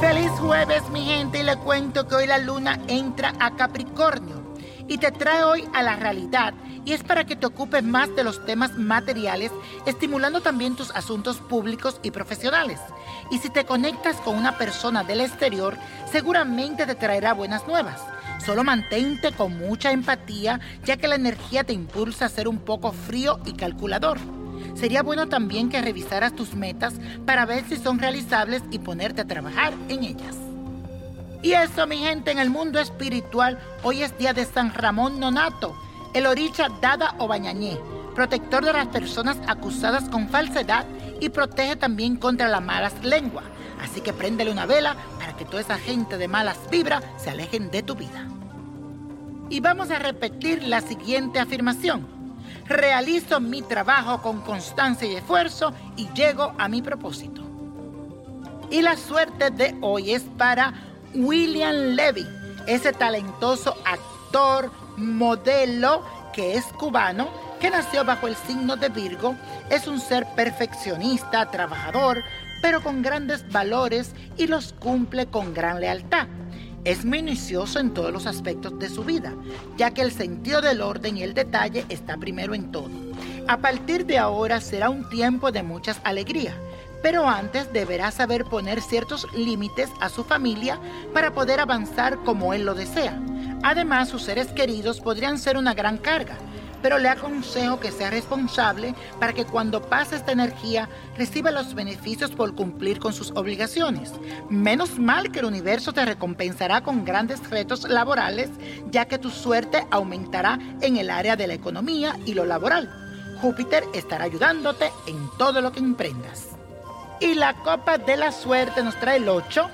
Feliz jueves mi gente y le cuento que hoy la luna entra a Capricornio y te trae hoy a la realidad y es para que te ocupes más de los temas materiales, estimulando también tus asuntos públicos y profesionales. Y si te conectas con una persona del exterior, seguramente te traerá buenas nuevas. Solo mantente con mucha empatía, ya que la energía te impulsa a ser un poco frío y calculador. Sería bueno también que revisaras tus metas para ver si son realizables y ponerte a trabajar en ellas. Y eso, mi gente, en el mundo espiritual, hoy es día de San Ramón Nonato, el oricha Dada o Bañañé, protector de las personas acusadas con falsedad y protege también contra las malas lenguas. Así que préndele una vela para que toda esa gente de malas vibras se alejen de tu vida. Y vamos a repetir la siguiente afirmación realizo mi trabajo con constancia y esfuerzo y llego a mi propósito. Y la suerte de hoy es para William Levy, ese talentoso actor, modelo que es cubano, que nació bajo el signo de Virgo, es un ser perfeccionista, trabajador, pero con grandes valores y los cumple con gran lealtad. Es minucioso en todos los aspectos de su vida, ya que el sentido del orden y el detalle está primero en todo. A partir de ahora será un tiempo de muchas alegrías, pero antes deberá saber poner ciertos límites a su familia para poder avanzar como él lo desea. Además, sus seres queridos podrían ser una gran carga, pero le aconsejo que sea responsable para que cuando pase esta energía reciba los beneficios por cumplir con sus obligaciones. Menos mal que el universo te recompensará con grandes retos laborales, ya que tu suerte aumentará en el área de la economía y lo laboral. Júpiter estará ayudándote en todo lo que emprendas. Y la copa de la suerte nos trae el 8,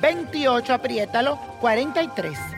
28, apriétalo, 43.